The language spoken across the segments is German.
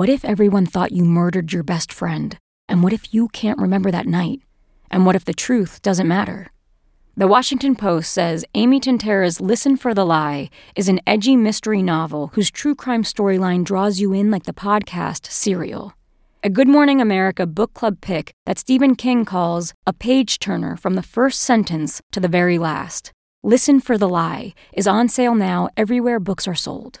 what if everyone thought you murdered your best friend? And what if you can't remember that night? And what if the truth doesn't matter? The Washington Post says Amy Tintera's Listen for the Lie is an edgy mystery novel whose true crime storyline draws you in like the podcast Serial. A Good Morning America book club pick that Stephen King calls a page turner from the first sentence to the very last. Listen for the Lie is on sale now everywhere books are sold.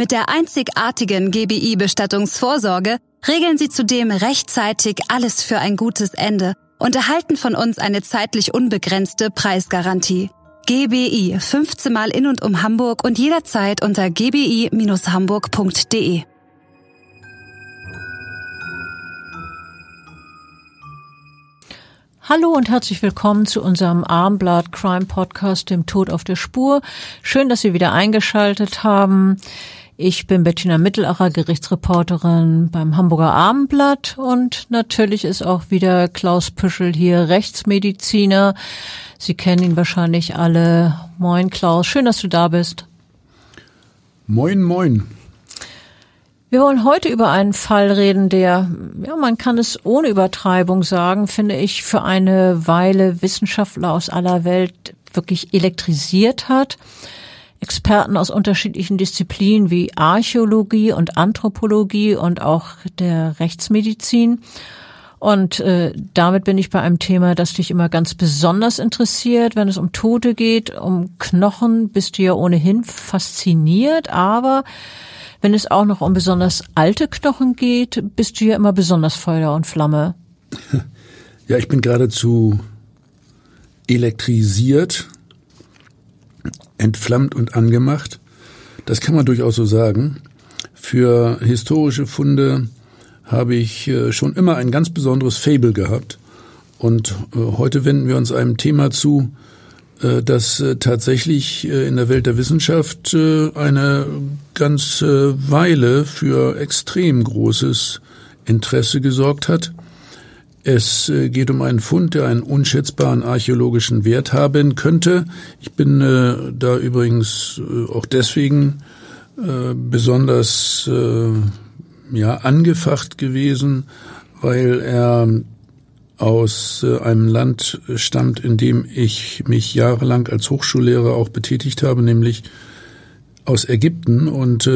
Mit der einzigartigen GBI-Bestattungsvorsorge regeln Sie zudem rechtzeitig alles für ein gutes Ende und erhalten von uns eine zeitlich unbegrenzte Preisgarantie. GBI 15 Mal in und um Hamburg und jederzeit unter gbi-hamburg.de. Hallo und herzlich willkommen zu unserem Armblatt Crime Podcast, dem Tod auf der Spur. Schön, dass Sie wieder eingeschaltet haben. Ich bin Bettina Mittelacher, Gerichtsreporterin beim Hamburger Abendblatt und natürlich ist auch wieder Klaus Püschel hier, Rechtsmediziner. Sie kennen ihn wahrscheinlich alle. Moin Klaus, schön, dass du da bist. Moin, moin. Wir wollen heute über einen Fall reden, der, ja, man kann es ohne Übertreibung sagen, finde ich, für eine Weile Wissenschaftler aus aller Welt wirklich elektrisiert hat. Experten aus unterschiedlichen Disziplinen wie Archäologie und Anthropologie und auch der Rechtsmedizin. Und äh, damit bin ich bei einem Thema, das dich immer ganz besonders interessiert. Wenn es um Tote geht, um Knochen, bist du ja ohnehin fasziniert. Aber wenn es auch noch um besonders alte Knochen geht, bist du ja immer besonders Feuer und Flamme. Ja, ich bin geradezu elektrisiert entflammt und angemacht. Das kann man durchaus so sagen. Für historische Funde habe ich äh, schon immer ein ganz besonderes Fable gehabt. Und äh, heute wenden wir uns einem Thema zu, äh, das tatsächlich in der Welt der Wissenschaft eine ganze Weile für extrem großes Interesse gesorgt hat. Es äh, geht um einen Fund, der einen unschätzbaren archäologischen Wert haben könnte. Ich bin äh, da übrigens äh, auch deswegen äh, besonders äh, ja angefacht gewesen, weil er aus äh, einem Land stammt, in dem ich mich jahrelang als Hochschullehrer auch betätigt habe, nämlich aus Ägypten. Und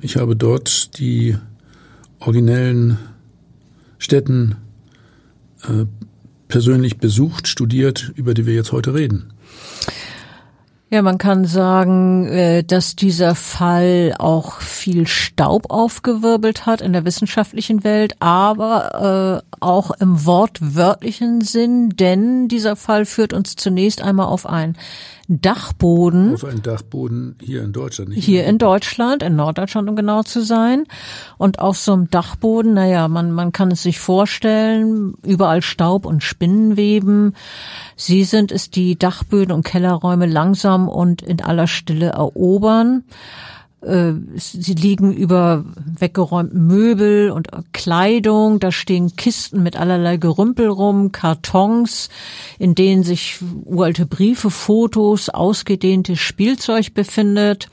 ich habe dort die originellen Stätten äh, persönlich besucht, studiert, über die wir jetzt heute reden. Ja, man kann sagen, äh, dass dieser Fall auch viel Staub aufgewirbelt hat in der wissenschaftlichen Welt, aber äh, auch im wortwörtlichen Sinn, denn dieser Fall führt uns zunächst einmal auf ein Dachboden. Auf einen Dachboden hier in Deutschland. Nicht hier in Deutschland, in Norddeutschland, um genau zu sein. Und auf so einem Dachboden, naja, man, man kann es sich vorstellen, überall Staub und Spinnenweben. Sie sind es, die Dachböden und Kellerräume langsam und in aller Stille erobern. Äh, sie liegen über weggeräumten Möbel und Kleidung. Da stehen Kisten mit allerlei Gerümpel rum, Kartons, in denen sich uralte Briefe, Fotos, ausgedehntes Spielzeug befindet.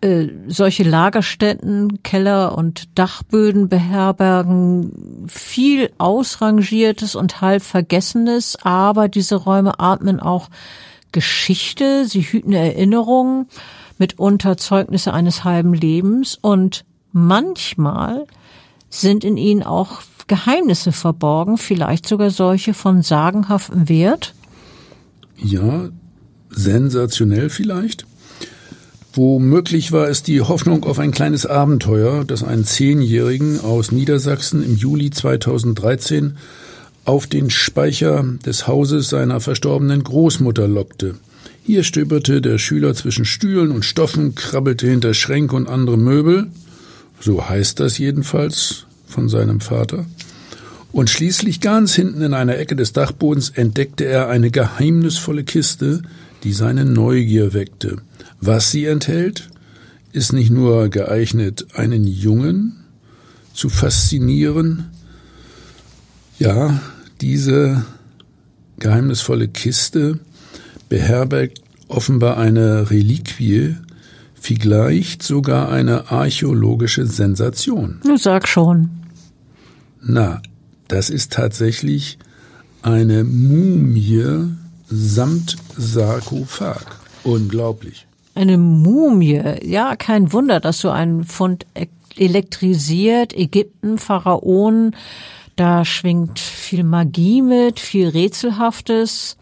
Äh, solche Lagerstätten, Keller und Dachböden beherbergen viel Ausrangiertes und halb Vergessenes, aber diese Räume atmen auch Geschichte, sie hüten Erinnerungen mitunter Zeugnisse eines halben Lebens und manchmal sind in ihnen auch Geheimnisse verborgen, vielleicht sogar solche von sagenhaftem Wert? Ja, sensationell vielleicht. Womöglich war es die Hoffnung auf ein kleines Abenteuer, das einen Zehnjährigen aus Niedersachsen im Juli 2013 auf den Speicher des Hauses seiner verstorbenen Großmutter lockte. Hier stöberte der Schüler zwischen Stühlen und Stoffen, krabbelte hinter Schränke und andere Möbel so heißt das jedenfalls von seinem Vater. Und schließlich ganz hinten in einer Ecke des Dachbodens entdeckte er eine geheimnisvolle Kiste, die seine Neugier weckte. Was sie enthält, ist nicht nur geeignet, einen Jungen zu faszinieren. Ja, diese geheimnisvolle Kiste beherbergt offenbar eine Reliquie, vielleicht sogar eine archäologische Sensation. Du sag schon. Na, das ist tatsächlich eine Mumie samt Sarkophag. Unglaublich. Eine Mumie. Ja, kein Wunder, dass so ein Fund elektrisiert. Ägypten, Pharaonen, da schwingt viel Magie mit, viel Rätselhaftes.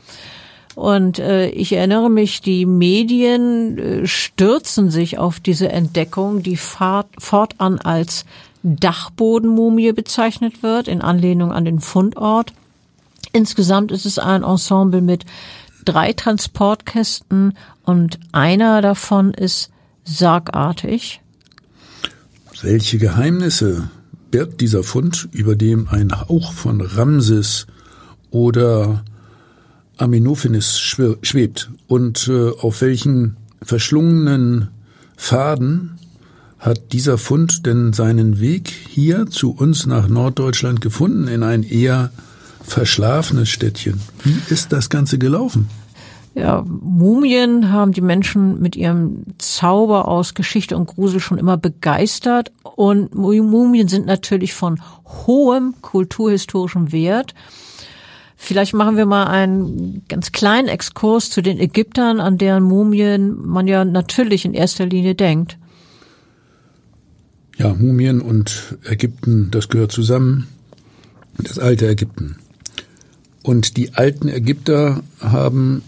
Und äh, ich erinnere mich, die Medien äh, stürzen sich auf diese Entdeckung, die fort, fortan als Dachbodenmumie bezeichnet wird, in Anlehnung an den Fundort. Insgesamt ist es ein Ensemble mit drei Transportkästen und einer davon ist sargartig. Welche Geheimnisse birgt dieser Fund, über dem ein Hauch von Ramses oder Amenophis schwebt und äh, auf welchen verschlungenen Faden hat dieser Fund denn seinen Weg hier zu uns nach Norddeutschland gefunden, in ein eher verschlafenes Städtchen? Wie ist das Ganze gelaufen? Ja, Mumien haben die Menschen mit ihrem Zauber aus Geschichte und Grusel schon immer begeistert und Mumien sind natürlich von hohem kulturhistorischem Wert. Vielleicht machen wir mal einen ganz kleinen Exkurs zu den Ägyptern, an deren Mumien man ja natürlich in erster Linie denkt. Ja, Mumien und Ägypten, das gehört zusammen. Das alte Ägypten. Und die alten Ägypter haben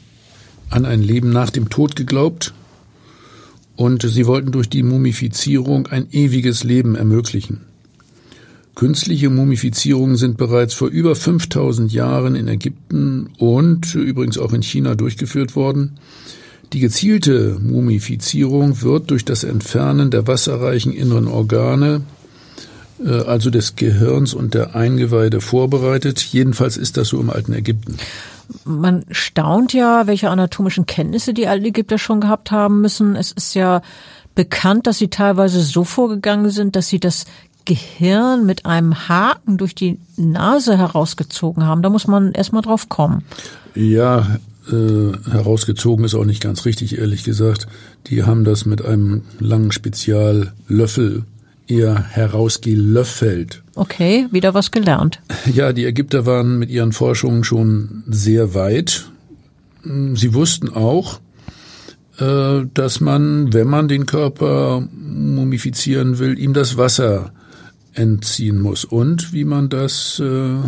an ein Leben nach dem Tod geglaubt und sie wollten durch die Mumifizierung ein ewiges Leben ermöglichen. Künstliche Mumifizierungen sind bereits vor über 5000 Jahren in Ägypten und übrigens auch in China durchgeführt worden. Die gezielte Mumifizierung wird durch das Entfernen der wasserreichen inneren Organe, äh, also des Gehirns und der Eingeweide vorbereitet. Jedenfalls ist das so im alten Ägypten man staunt ja, welche anatomischen Kenntnisse die alten Ägypter schon gehabt haben müssen. Es ist ja bekannt, dass sie teilweise so vorgegangen sind, dass sie das Gehirn mit einem Haken durch die Nase herausgezogen haben. Da muss man erstmal drauf kommen. Ja, äh, herausgezogen ist auch nicht ganz richtig, ehrlich gesagt. Die haben das mit einem langen Speziallöffel eher herausgelöffelt. Okay, wieder was gelernt. Ja, die Ägypter waren mit ihren Forschungen schon sehr weit. Sie wussten auch, äh, dass man, wenn man den Körper mumifizieren will, ihm das Wasser entziehen muss und wie man das äh, äh,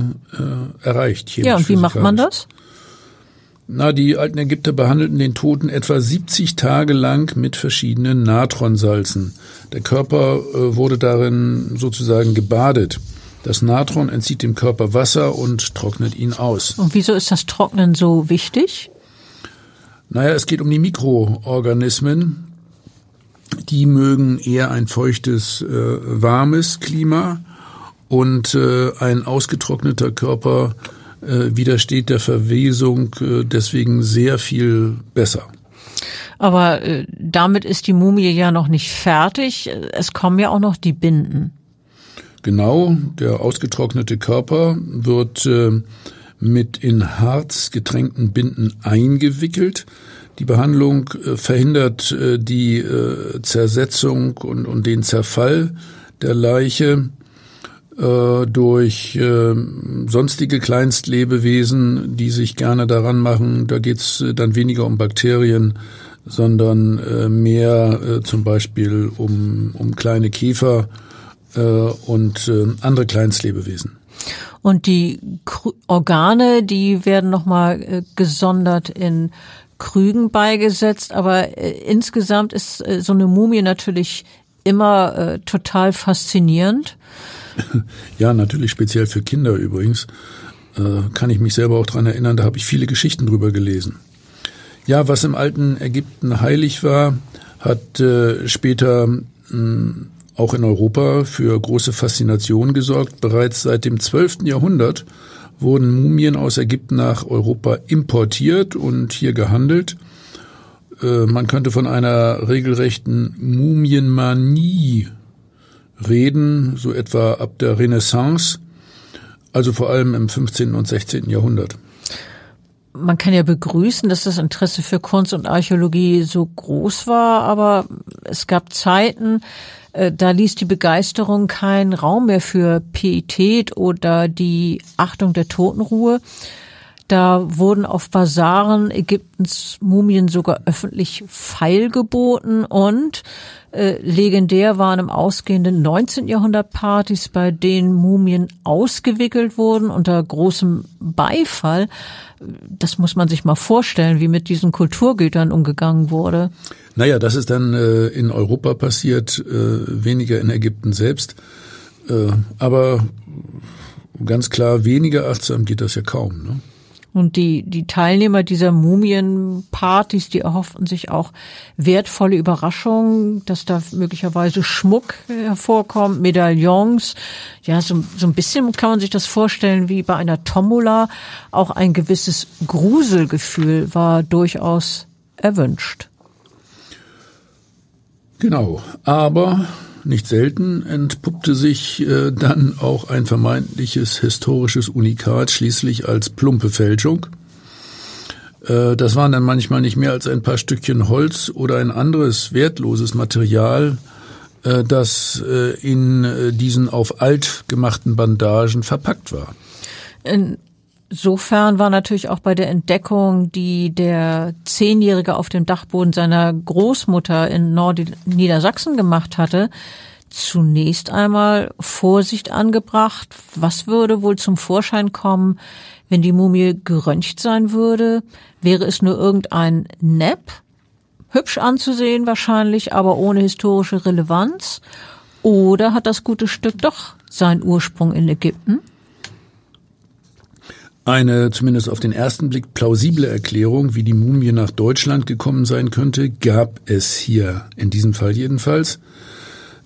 erreicht. Ja, und wie macht man das? Na, die alten Ägypter behandelten den Toten etwa 70 Tage lang mit verschiedenen Natronsalzen. Der Körper äh, wurde darin sozusagen gebadet. Das Natron entzieht dem Körper Wasser und trocknet ihn aus. Und wieso ist das Trocknen so wichtig? Naja, es geht um die Mikroorganismen. Die mögen eher ein feuchtes, äh, warmes Klima und äh, ein ausgetrockneter Körper äh, widersteht der Verwesung äh, deswegen sehr viel besser. Aber äh, damit ist die Mumie ja noch nicht fertig. Es kommen ja auch noch die Binden. Genau, der ausgetrocknete Körper wird äh, mit in Harz getränkten Binden eingewickelt. Die Behandlung äh, verhindert äh, die äh, Zersetzung und, und den Zerfall der Leiche durch äh, sonstige Kleinstlebewesen, die sich gerne daran machen. Da geht's dann weniger um Bakterien, sondern äh, mehr äh, zum Beispiel um, um kleine Käfer äh, und äh, andere Kleinstlebewesen. Und die Organe, die werden nochmal äh, gesondert in Krügen beigesetzt, aber äh, insgesamt ist äh, so eine Mumie natürlich immer äh, total faszinierend. Ja, natürlich speziell für Kinder übrigens. Äh, kann ich mich selber auch dran erinnern, da habe ich viele Geschichten drüber gelesen. Ja, was im alten Ägypten heilig war, hat äh, später mh, auch in Europa für große Faszination gesorgt. Bereits seit dem 12. Jahrhundert wurden Mumien aus Ägypten nach Europa importiert und hier gehandelt. Äh, man könnte von einer regelrechten Mumienmanie reden, so etwa ab der Renaissance, also vor allem im 15. und 16. Jahrhundert man kann ja begrüßen, dass das Interesse für Kunst und Archäologie so groß war, aber es gab Zeiten, da ließ die Begeisterung keinen Raum mehr für Pietät oder die Achtung der Totenruhe. Da wurden auf Basaren Ägyptens Mumien sogar öffentlich feilgeboten und äh, legendär waren im ausgehenden 19. Jahrhundert Partys, bei denen Mumien ausgewickelt wurden unter großem Beifall. Das muss man sich mal vorstellen, wie mit diesen Kulturgütern umgegangen wurde. Naja, das ist dann äh, in Europa passiert, äh, weniger in Ägypten selbst. Äh, aber ganz klar, weniger achtsam geht das ja kaum. Ne? Und die, die Teilnehmer dieser Mumienpartys, die erhofften sich auch wertvolle Überraschungen, dass da möglicherweise Schmuck hervorkommt, Medaillons. Ja, so, so ein bisschen kann man sich das vorstellen wie bei einer Tombola. Auch ein gewisses Gruselgefühl war durchaus erwünscht. Genau. Aber nicht selten entpuppte sich äh, dann auch ein vermeintliches historisches Unikat schließlich als plumpe Fälschung. Äh, das waren dann manchmal nicht mehr als ein paar Stückchen Holz oder ein anderes wertloses Material, äh, das äh, in äh, diesen auf alt gemachten Bandagen verpackt war. In Insofern war natürlich auch bei der Entdeckung, die der Zehnjährige auf dem Dachboden seiner Großmutter in Nordniedersachsen gemacht hatte, zunächst einmal Vorsicht angebracht. Was würde wohl zum Vorschein kommen, wenn die Mumie geröntgt sein würde? Wäre es nur irgendein Nepp? Hübsch anzusehen wahrscheinlich, aber ohne historische Relevanz? Oder hat das gute Stück doch seinen Ursprung in Ägypten? Eine zumindest auf den ersten Blick plausible Erklärung, wie die Mumie nach Deutschland gekommen sein könnte, gab es hier, in diesem Fall jedenfalls.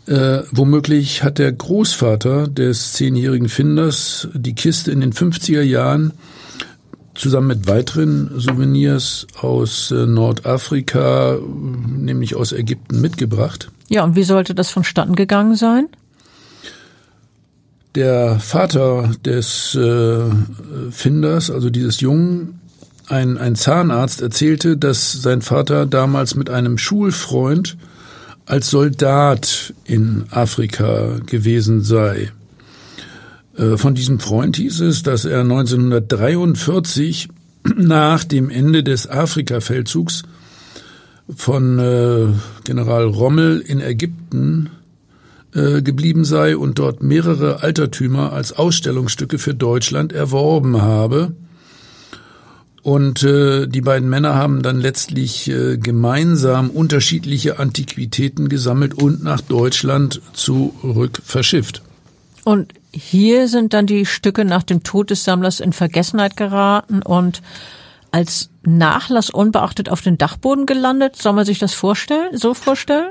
Äh, womöglich hat der Großvater des zehnjährigen Finders die Kiste in den 50er Jahren zusammen mit weiteren Souvenirs aus äh, Nordafrika, nämlich aus Ägypten, mitgebracht. Ja, und wie sollte das vonstatten gegangen sein? Der Vater des äh, Finders, also dieses Jungen, ein, ein Zahnarzt erzählte, dass sein Vater damals mit einem Schulfreund als Soldat in Afrika gewesen sei. Äh, von diesem Freund hieß es, dass er 1943 nach dem Ende des Afrika-Feldzugs von äh, General Rommel in Ägypten äh, geblieben sei und dort mehrere Altertümer als Ausstellungsstücke für Deutschland erworben habe. Und äh, die beiden Männer haben dann letztlich äh, gemeinsam unterschiedliche Antiquitäten gesammelt und nach Deutschland zurück verschifft. Und hier sind dann die Stücke nach dem Tod des Sammlers in Vergessenheit geraten und als Nachlass unbeachtet auf den Dachboden gelandet. Soll man sich das vorstellen, so vorstellen?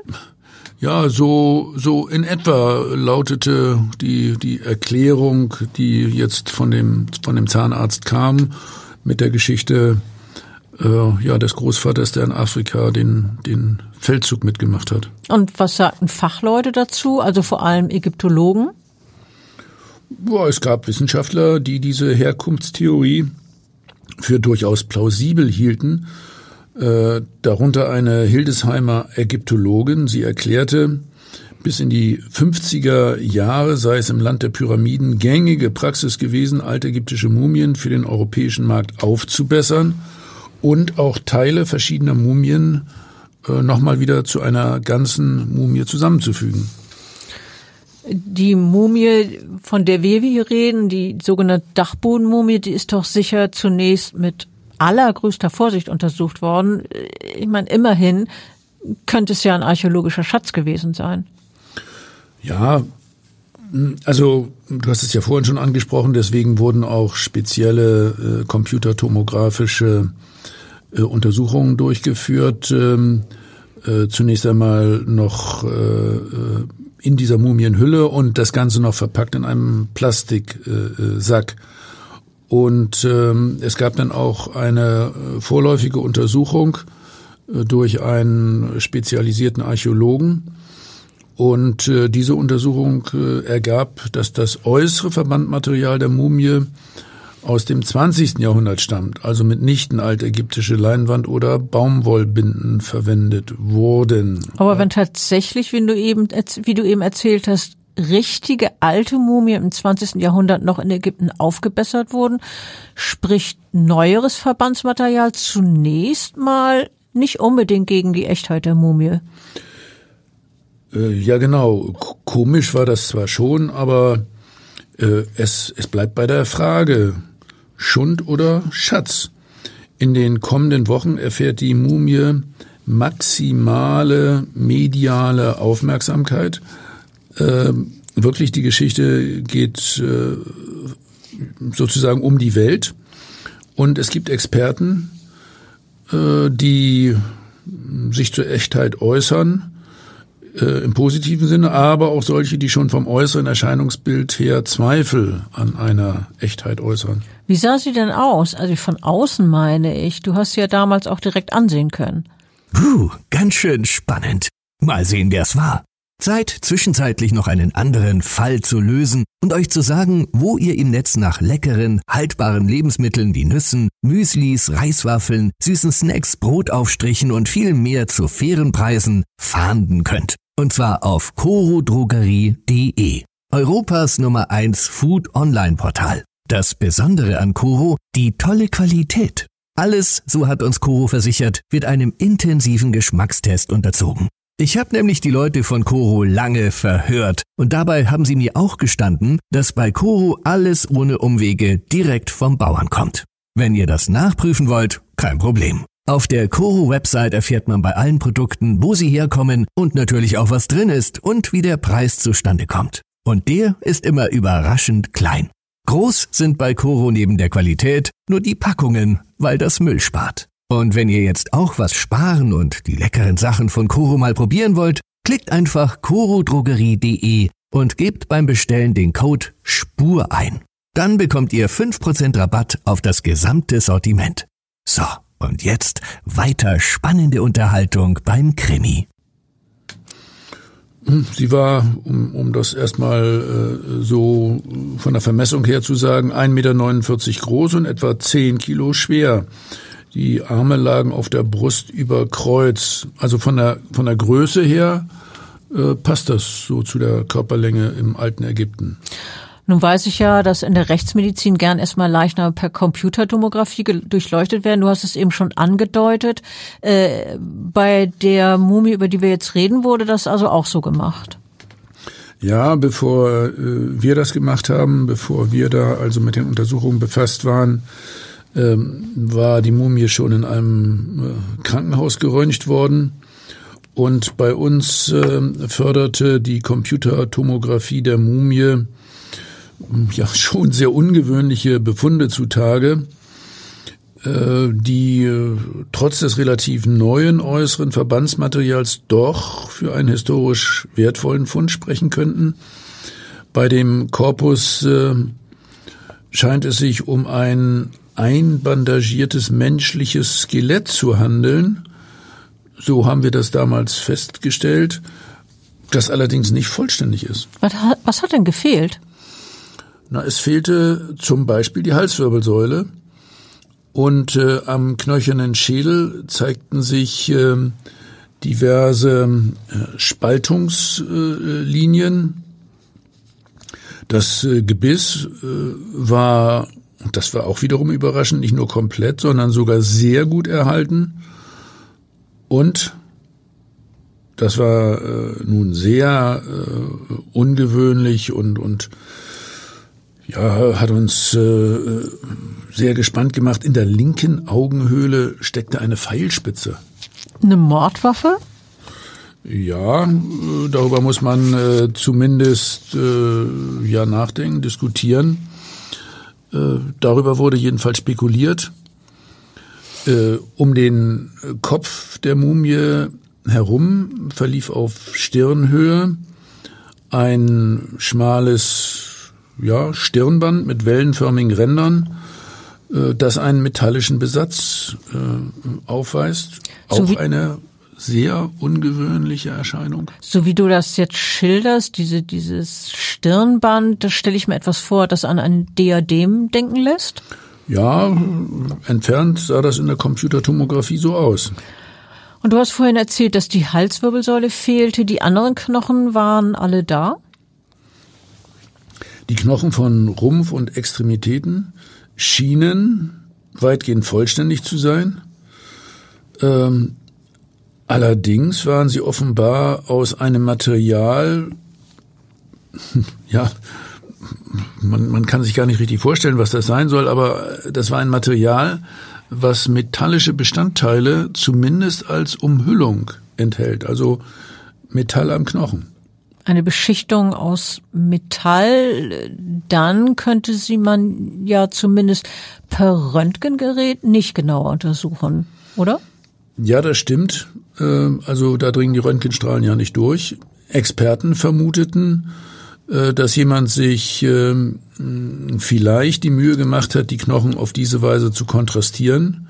Ja, so, so in etwa lautete die, die Erklärung, die jetzt von dem, von dem Zahnarzt kam, mit der Geschichte, äh, ja, des Großvaters, der in Afrika den, den Feldzug mitgemacht hat. Und was sagten Fachleute dazu, also vor allem Ägyptologen? Boah, es gab Wissenschaftler, die diese Herkunftstheorie für durchaus plausibel hielten äh, darunter eine Hildesheimer Ägyptologin. Sie erklärte, bis in die 50er Jahre sei es im Land der Pyramiden gängige Praxis gewesen, altägyptische Mumien für den europäischen Markt aufzubessern und auch Teile verschiedener Mumien äh, nochmal wieder zu einer ganzen Mumie zusammenzufügen. Die Mumie, von der wir hier reden, die sogenannte Dachbodenmumie, die ist doch sicher zunächst mit allergrößter Vorsicht untersucht worden. Ich meine, immerhin könnte es ja ein archäologischer Schatz gewesen sein. Ja, also du hast es ja vorhin schon angesprochen, deswegen wurden auch spezielle äh, computertomographische äh, Untersuchungen durchgeführt. Ähm, äh, zunächst einmal noch äh, äh in dieser Mumienhülle und das Ganze noch verpackt in einem Plastiksack. Und ähm, es gab dann auch eine äh, vorläufige Untersuchung äh, durch einen spezialisierten Archäologen. Und äh, diese Untersuchung äh, ergab, dass das äußere Verbandmaterial der Mumie aus dem 20. Jahrhundert stammt, also mitnichten altägyptische Leinwand oder Baumwollbinden verwendet wurden. Aber wenn tatsächlich, wie du eben, wie du eben erzählt hast, richtige alte Mumien im 20. Jahrhundert noch in Ägypten aufgebessert wurden, spricht neueres Verbandsmaterial zunächst mal nicht unbedingt gegen die Echtheit der Mumie. Äh, ja, genau. Komisch war das zwar schon, aber äh, es, es bleibt bei der Frage, Schund oder Schatz. In den kommenden Wochen erfährt die Mumie maximale mediale Aufmerksamkeit. Äh, wirklich, die Geschichte geht äh, sozusagen um die Welt. Und es gibt Experten, äh, die sich zur Echtheit äußern äh, im positiven Sinne, aber auch solche, die schon vom äußeren Erscheinungsbild her Zweifel an einer Echtheit äußern. Wie sah sie denn aus? Also von außen meine ich. Du hast sie ja damals auch direkt ansehen können. Puh, ganz schön spannend. Mal sehen, wer es war. Zeit, zwischenzeitlich noch einen anderen Fall zu lösen und euch zu sagen, wo ihr im Netz nach leckeren, haltbaren Lebensmitteln wie Nüssen, Müslis, Reiswaffeln, süßen Snacks, Brotaufstrichen und viel mehr zu fairen Preisen fahnden könnt. Und zwar auf corodrogerie.de, Europas Nummer 1 Food Online Portal. Das Besondere an Coro, die tolle Qualität. Alles, so hat uns Coro versichert, wird einem intensiven Geschmackstest unterzogen. Ich habe nämlich die Leute von Coro lange verhört und dabei haben sie mir auch gestanden, dass bei Coro alles ohne Umwege direkt vom Bauern kommt. Wenn ihr das nachprüfen wollt, kein Problem. Auf der Coro-Website erfährt man bei allen Produkten, wo sie herkommen und natürlich auch, was drin ist und wie der Preis zustande kommt. Und der ist immer überraschend klein. Groß sind bei Coro neben der Qualität nur die Packungen, weil das Müll spart. Und wenn ihr jetzt auch was sparen und die leckeren Sachen von Coro mal probieren wollt, klickt einfach corodrogerie.de und gebt beim Bestellen den Code SPUR ein. Dann bekommt ihr 5% Rabatt auf das gesamte Sortiment. So, und jetzt weiter spannende Unterhaltung beim Krimi. Sie war, um, um das erstmal äh, so von der Vermessung her zu sagen, 1,49 Meter groß und etwa 10 Kilo schwer. Die Arme lagen auf der Brust über Kreuz. Also von der, von der Größe her äh, passt das so zu der Körperlänge im alten Ägypten. Nun weiß ich ja, dass in der Rechtsmedizin gern erstmal Leichname per Computertomographie durchleuchtet werden. Du hast es eben schon angedeutet. Äh, bei der Mumie, über die wir jetzt reden, wurde das also auch so gemacht. Ja, bevor äh, wir das gemacht haben, bevor wir da also mit den Untersuchungen befasst waren, ähm, war die Mumie schon in einem äh, Krankenhaus geröntgt worden. Und bei uns äh, förderte die Computertomographie der Mumie ja schon sehr ungewöhnliche Befunde zutage, äh, die äh, trotz des relativ neuen äußeren Verbandsmaterials doch für einen historisch wertvollen Fund sprechen könnten. Bei dem Korpus äh, scheint es sich um ein einbandagiertes menschliches Skelett zu handeln. So haben wir das damals festgestellt, das allerdings nicht vollständig ist. Was hat, was hat denn gefehlt? Na, es fehlte zum Beispiel die Halswirbelsäule und äh, am knöchernen Schädel zeigten sich äh, diverse äh, Spaltungslinien. Das Gebiss äh, war, und das war auch wiederum überraschend, nicht nur komplett, sondern sogar sehr gut erhalten. Und das war äh, nun sehr äh, ungewöhnlich und, und ja, hat uns äh, sehr gespannt gemacht. In der linken Augenhöhle steckte eine Pfeilspitze. Eine Mordwaffe? Ja, äh, darüber muss man äh, zumindest äh, ja nachdenken, diskutieren. Äh, darüber wurde jedenfalls spekuliert. Äh, um den Kopf der Mumie herum verlief auf Stirnhöhe ein schmales ja, Stirnband mit wellenförmigen Rändern, äh, das einen metallischen Besatz äh, aufweist. So Auch eine sehr ungewöhnliche Erscheinung. So wie du das jetzt schilderst, diese, dieses Stirnband, das stelle ich mir etwas vor, das an ein Diadem denken lässt. Ja, entfernt sah das in der Computertomographie so aus. Und du hast vorhin erzählt, dass die Halswirbelsäule fehlte, die anderen Knochen waren alle da. Die Knochen von Rumpf und Extremitäten schienen weitgehend vollständig zu sein. Ähm, allerdings waren sie offenbar aus einem Material, ja, man, man kann sich gar nicht richtig vorstellen, was das sein soll, aber das war ein Material, was metallische Bestandteile zumindest als Umhüllung enthält, also Metall am Knochen. Eine Beschichtung aus Metall, dann könnte sie man ja zumindest per Röntgengerät nicht genauer untersuchen, oder? Ja, das stimmt. Ähm, Also da dringen die Röntgenstrahlen ja nicht durch. Experten vermuteten, äh, dass jemand sich ähm, vielleicht die Mühe gemacht hat, die Knochen auf diese Weise zu kontrastieren,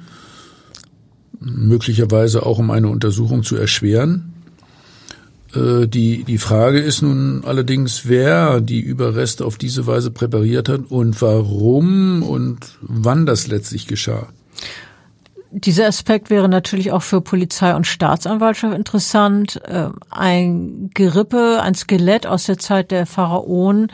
möglicherweise auch um eine Untersuchung zu erschweren. Äh, Die, die Frage ist nun allerdings, wer die Überreste auf diese Weise präpariert hat und warum und wann das letztlich geschah. Dieser Aspekt wäre natürlich auch für Polizei und Staatsanwaltschaft interessant. Ähm, Ein Gerippe, ein Skelett aus der Zeit der Pharaonen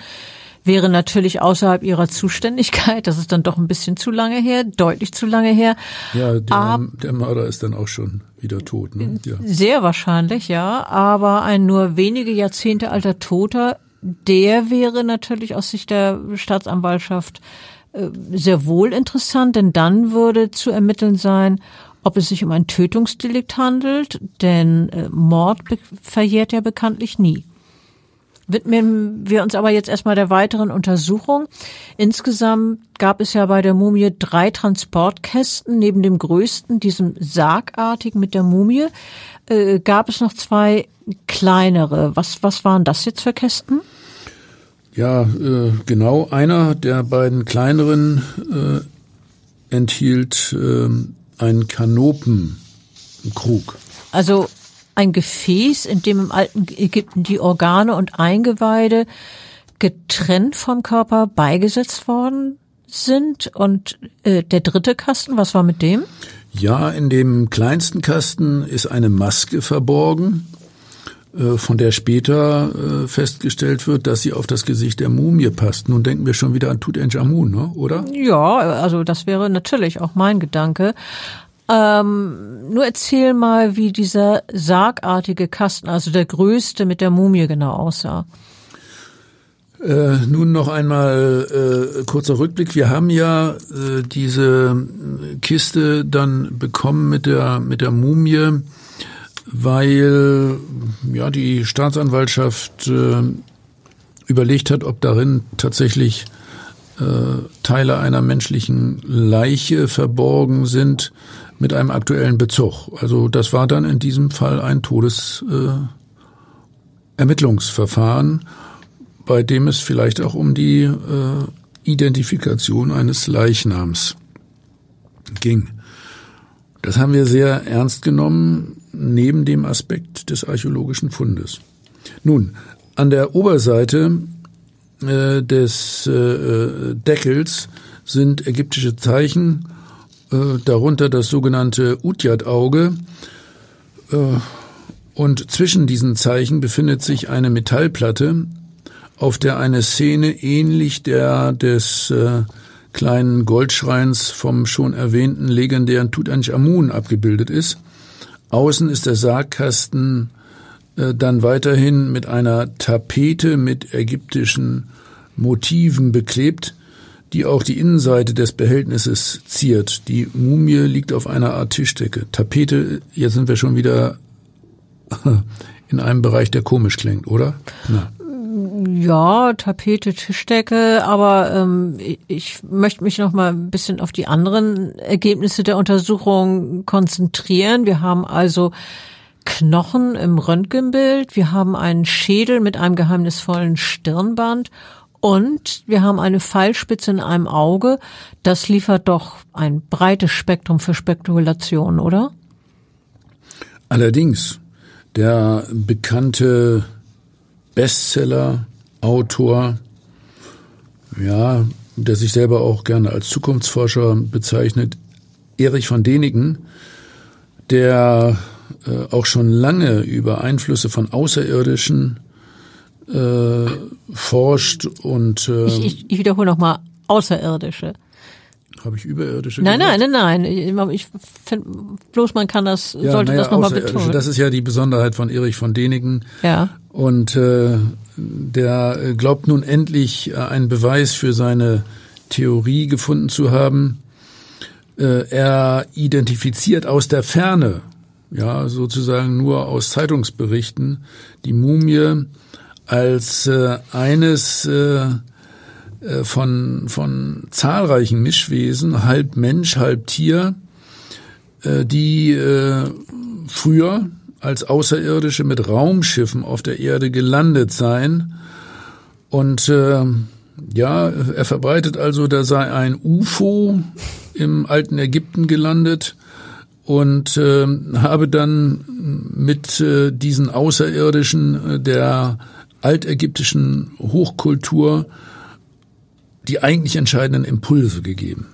wäre natürlich außerhalb ihrer Zuständigkeit. Das ist dann doch ein bisschen zu lange her, deutlich zu lange her. Ja, der, der Mörder ist dann auch schon wieder tot. Ne? Ja. Sehr wahrscheinlich, ja. Aber ein nur wenige Jahrzehnte alter Toter, der wäre natürlich aus Sicht der Staatsanwaltschaft sehr wohl interessant, denn dann würde zu ermitteln sein, ob es sich um ein Tötungsdelikt handelt, denn äh, Mord verjährt ja bekanntlich nie. Widmen wir uns aber jetzt erstmal der weiteren Untersuchung. Insgesamt gab es ja bei der Mumie drei Transportkästen. Neben dem größten, diesem sargartigen mit der Mumie, äh, gab es noch zwei kleinere. Was, was waren das jetzt für Kästen? Ja, äh, genau. Einer der beiden kleineren äh, enthielt äh, einen Kanopenkrug. Also ein Gefäß, in dem im alten Ägypten die Organe und Eingeweide getrennt vom Körper beigesetzt worden sind. Und äh, der dritte Kasten, was war mit dem? Ja, in dem kleinsten Kasten ist eine Maske verborgen, von der später äh, festgestellt wird, dass sie auf das Gesicht der Mumie passt. Nun denken wir schon wieder an Tutanchamun, ne? oder? Ja, also das wäre natürlich auch mein Gedanke. Ähm, nur erzähl mal, wie dieser sargartige Kasten, also der größte mit der Mumie genau aussah. Äh, nun noch einmal äh, kurzer Rückblick. Wir haben ja äh, diese Kiste dann bekommen mit der mit der Mumie, weil ja die Staatsanwaltschaft äh, überlegt hat, ob darin tatsächlich äh, Teile einer menschlichen Leiche verborgen sind mit einem aktuellen Bezug. Also das war dann in diesem Fall ein Todes äh, bei dem es vielleicht auch um die äh, Identifikation eines Leichnams ging. Das haben wir sehr ernst genommen, neben dem Aspekt des archäologischen Fundes. Nun, an der Oberseite äh, des äh, Deckels sind ägyptische Zeichen, äh, darunter das sogenannte Utyat-Auge. Äh, und zwischen diesen Zeichen befindet sich eine Metallplatte, auf der eine Szene ähnlich der des äh, kleinen Goldschreins vom schon erwähnten legendären Tutanchamun abgebildet ist. Außen ist der Sargkasten äh, dann weiterhin mit einer Tapete mit ägyptischen Motiven beklebt, die auch die Innenseite des Behältnisses ziert. Die Mumie liegt auf einer Art Tischdecke. Tapete, jetzt sind wir schon wieder in einem Bereich, der komisch klingt, oder? Na. Ja, Tapete, Tischdecke, aber ähm, ich, möchte mich noch mal ein bisschen auf die anderen Ergebnisse der Untersuchung konzentrieren. Wir haben also Knochen im Röntgenbild, wir haben einen Schädel mit einem geheimnisvollen Stirnband und wir haben eine Pfeilspitze in einem Auge. Das liefert doch ein breites Spektrum für Spekulation, oder? Allerdings, der bekannte Bestseller, Autor, ja, der sich selber auch gerne als Zukunftsforscher bezeichnet, Erich von Däniken, der äh, auch schon lange über Einflüsse von Außerirdischen äh, forscht und äh, ich, ich, ich wiederhole nochmal Außerirdische. Habe ich überirdische Nein, nein, nein, nein. Ich finde bloß man kann das, ja, sollte naja, das nochmal betonen. Das ist ja die Besonderheit von Erich von Däniken. Ja. Und äh, der glaubt nun endlich äh, einen Beweis für seine Theorie gefunden zu haben. Äh, er identifiziert aus der Ferne, ja, sozusagen nur aus Zeitungsberichten, die Mumie als äh, eines äh, äh, von, von zahlreichen Mischwesen, halb Mensch, halb Tier, äh, die früher als Außerirdische mit Raumschiffen auf der Erde gelandet seien. Und äh, ja, er verbreitet also, da sei ein UFO im alten Ägypten gelandet und äh, habe dann mit äh, diesen Außerirdischen äh, der altägyptischen Hochkultur die eigentlich entscheidenden Impulse gegeben.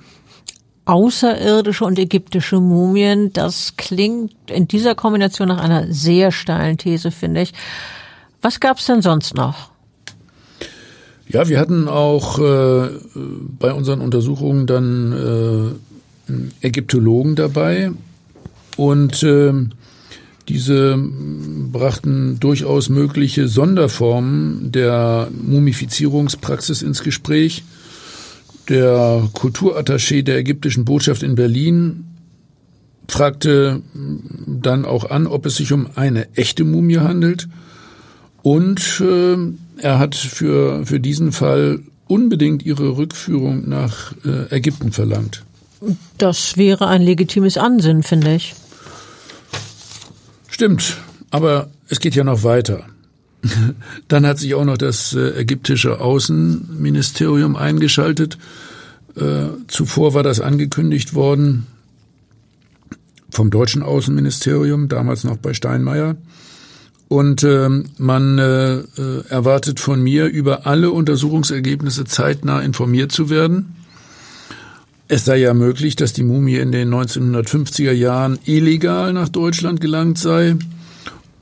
Außerirdische und ägyptische Mumien, das klingt in dieser Kombination nach einer sehr steilen These, finde ich. Was gab's denn sonst noch? Ja, wir hatten auch äh, bei unseren Untersuchungen dann äh, Ägyptologen dabei und äh, diese brachten durchaus mögliche Sonderformen der Mumifizierungspraxis ins Gespräch. Der Kulturattaché der ägyptischen Botschaft in Berlin fragte dann auch an, ob es sich um eine echte Mumie handelt. Und äh, er hat für, für diesen Fall unbedingt ihre Rückführung nach äh, Ägypten verlangt. Das wäre ein legitimes Ansinnen, finde ich. Stimmt, aber es geht ja noch weiter. Dann hat sich auch noch das äh, ägyptische Außenministerium eingeschaltet. Äh, zuvor war das angekündigt worden vom deutschen Außenministerium, damals noch bei Steinmeier. Und äh, man äh, erwartet von mir, über alle Untersuchungsergebnisse zeitnah informiert zu werden. Es sei ja möglich, dass die Mumie in den 1950er Jahren illegal nach Deutschland gelangt sei